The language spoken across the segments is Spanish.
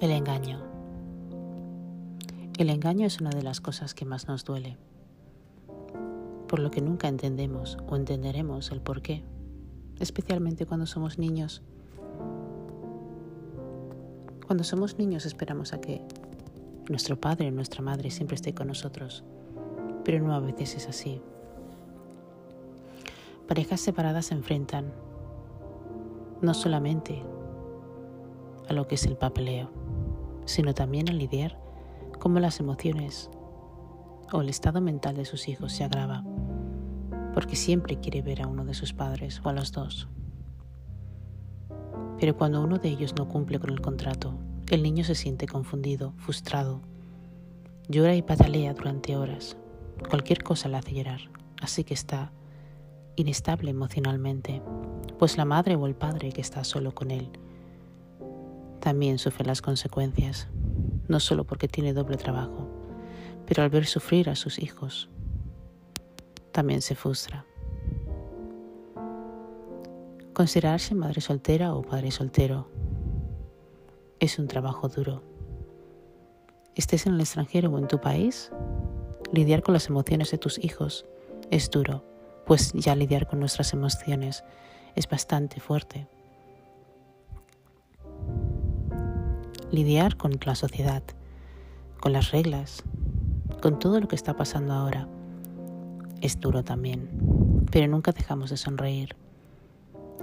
El engaño. El engaño es una de las cosas que más nos duele, por lo que nunca entendemos o entenderemos el por qué, especialmente cuando somos niños. Cuando somos niños esperamos a que nuestro padre o nuestra madre siempre esté con nosotros, pero no a veces es así. Parejas separadas se enfrentan no solamente a lo que es el papeleo, sino también a lidiar cómo las emociones o el estado mental de sus hijos se agrava, porque siempre quiere ver a uno de sus padres o a los dos. Pero cuando uno de ellos no cumple con el contrato, el niño se siente confundido, frustrado, llora y patalea durante horas. Cualquier cosa le hace llorar, así que está inestable emocionalmente, pues la madre o el padre que está solo con él también sufre las consecuencias, no solo porque tiene doble trabajo, pero al ver sufrir a sus hijos, también se frustra. Considerarse madre soltera o padre soltero es un trabajo duro. Estés en el extranjero o en tu país, lidiar con las emociones de tus hijos es duro, pues ya lidiar con nuestras emociones es bastante fuerte. Lidiar con la sociedad, con las reglas, con todo lo que está pasando ahora. Es duro también, pero nunca dejamos de sonreír.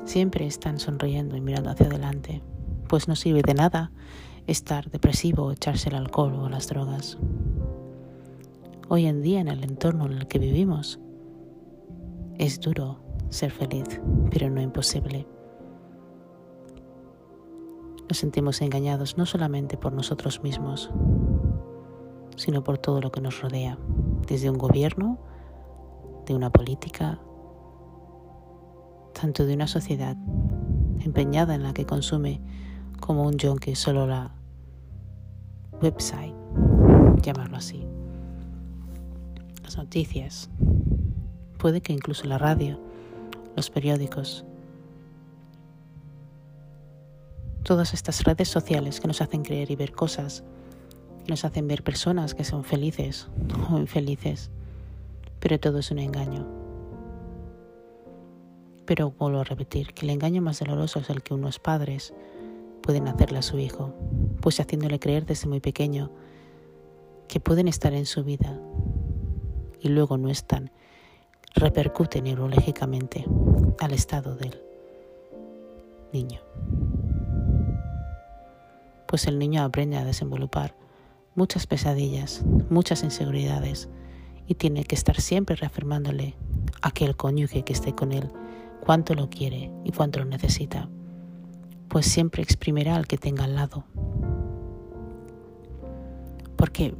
Siempre están sonriendo y mirando hacia adelante, pues no sirve de nada estar depresivo o echarse el alcohol o las drogas. Hoy en día en el entorno en el que vivimos, es duro ser feliz, pero no imposible. Nos sentimos engañados no solamente por nosotros mismos, sino por todo lo que nos rodea, desde un gobierno, de una política, tanto de una sociedad empeñada en la que consume como un que solo la website, llamarlo así, las noticias, puede que incluso la radio, los periódicos, todas estas redes sociales que nos hacen creer y ver cosas, nos hacen ver personas que son felices o infelices, pero todo es un engaño. Pero vuelvo a repetir que el engaño más doloroso es el que unos padres pueden hacerle a su hijo, pues haciéndole creer desde muy pequeño que pueden estar en su vida y luego no están, repercute neurológicamente al estado del niño pues el niño aprende a desenvolupar muchas pesadillas, muchas inseguridades y tiene que estar siempre reafirmándole a aquel cónyuge que esté con él cuánto lo quiere y cuánto lo necesita, pues siempre exprimirá al que tenga al lado. Porque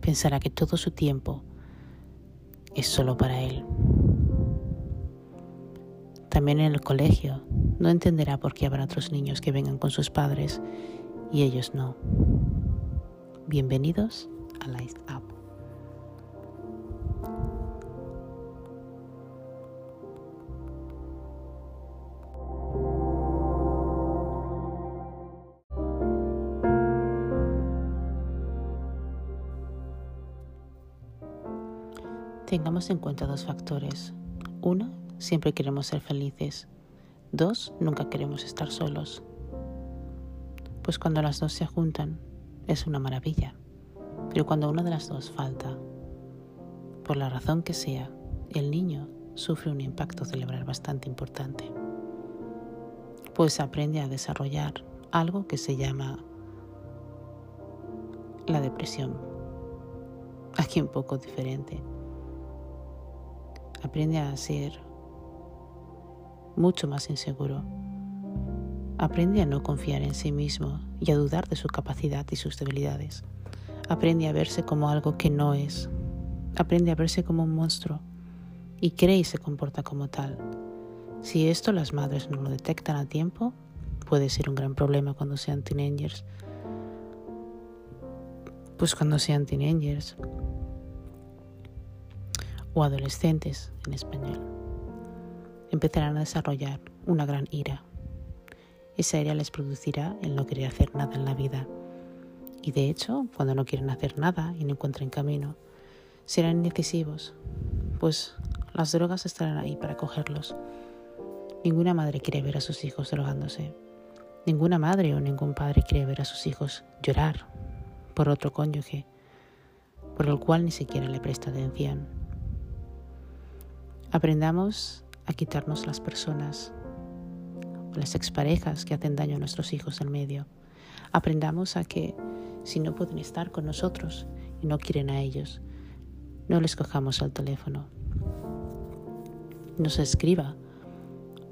pensará que todo su tiempo es solo para él. También en el colegio no entenderá por qué habrá otros niños que vengan con sus padres y ellos no. Bienvenidos a Light Up. Tengamos en cuenta dos factores. Uno, siempre queremos ser felices. Dos, nunca queremos estar solos pues cuando las dos se juntan es una maravilla. Pero cuando una de las dos falta, por la razón que sea, el niño sufre un impacto cerebral bastante importante. Pues aprende a desarrollar algo que se llama la depresión. Aquí un poco diferente. Aprende a ser mucho más inseguro Aprende a no confiar en sí mismo y a dudar de su capacidad y sus debilidades. Aprende a verse como algo que no es. Aprende a verse como un monstruo y cree y se comporta como tal. Si esto las madres no lo detectan a tiempo, puede ser un gran problema cuando sean teenagers. Pues cuando sean teenagers o adolescentes en español, empezarán a desarrollar una gran ira esa ira les producirá el no querer hacer nada en la vida, Y de hecho, cuando no quieren hacer nada y no encuentran camino, serán indecisivos, pues las drogas estarán ahí para cogerlos. Ninguna madre quiere ver a sus hijos drogándose. Ninguna madre o ningún padre quiere ver a sus hijos llorar por otro cónyuge, por el cual ni siquiera le presta atención. Aprendamos a quitarnos las personas las exparejas que hacen daño a nuestros hijos en medio. Aprendamos a que si no pueden estar con nosotros y no quieren a ellos, no les cojamos el teléfono. Nos escriba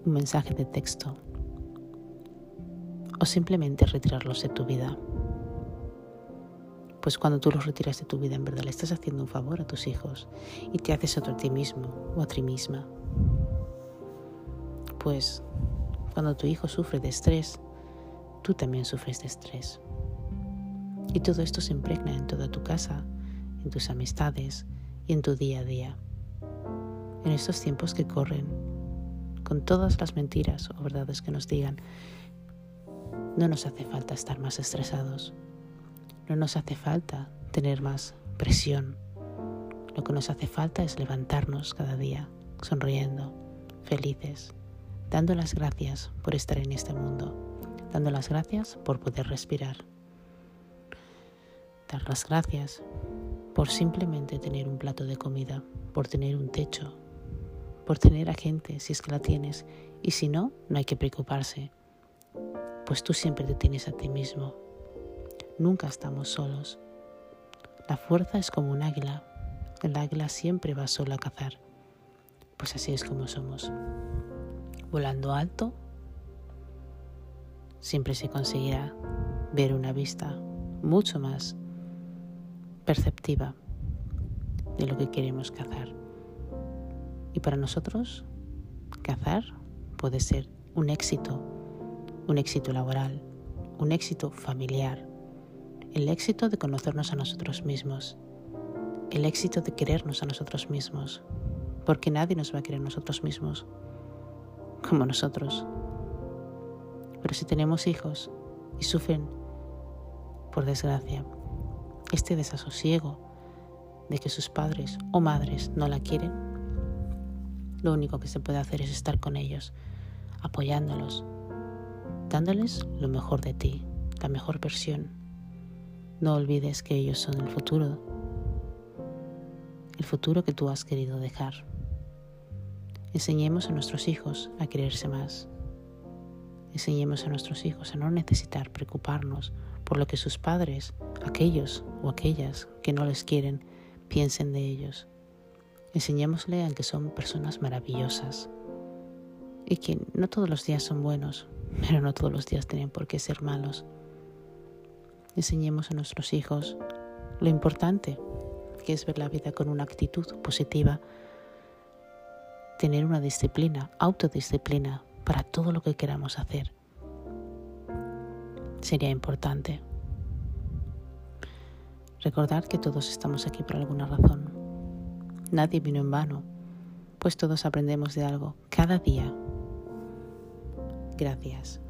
un mensaje de texto o simplemente retirarlos de tu vida. Pues cuando tú los retiras de tu vida, en verdad le estás haciendo un favor a tus hijos y te haces otro a ti mismo o a ti misma. Pues cuando tu hijo sufre de estrés, tú también sufres de estrés. Y todo esto se impregna en toda tu casa, en tus amistades y en tu día a día. En estos tiempos que corren, con todas las mentiras o verdades que nos digan, no nos hace falta estar más estresados. No nos hace falta tener más presión. Lo que nos hace falta es levantarnos cada día, sonriendo, felices, dando las gracias por estar en este mundo, dando las gracias por poder respirar. Dar las gracias por simplemente tener un plato de comida, por tener un techo, por tener a gente si es que la tienes y si no, no hay que preocuparse, pues tú siempre te tienes a ti mismo. Nunca estamos solos. La fuerza es como un águila. El águila siempre va solo a cazar. Pues así es como somos. Volando alto, siempre se conseguirá ver una vista mucho más perceptiva de lo que queremos cazar. Y para nosotros, cazar puede ser un éxito, un éxito laboral, un éxito familiar, el éxito de conocernos a nosotros mismos, el éxito de querernos a nosotros mismos, porque nadie nos va a querer nosotros mismos como nosotros. Pero si tenemos hijos y sufren, por desgracia, este desasosiego de que sus padres o madres no la quieren, lo único que se puede hacer es estar con ellos, apoyándolos, dándoles lo mejor de ti, la mejor versión. No olvides que ellos son el futuro, el futuro que tú has querido dejar. Enseñemos a nuestros hijos a quererse más. Enseñemos a nuestros hijos a no necesitar preocuparnos por lo que sus padres, aquellos o aquellas que no les quieren, piensen de ellos. Enseñémosle a que son personas maravillosas y que no todos los días son buenos, pero no todos los días tienen por qué ser malos. Enseñemos a nuestros hijos lo importante que es ver la vida con una actitud positiva, tener una disciplina, autodisciplina para todo lo que queramos hacer sería importante. Recordar que todos estamos aquí por alguna razón. Nadie vino en vano, pues todos aprendemos de algo cada día. Gracias.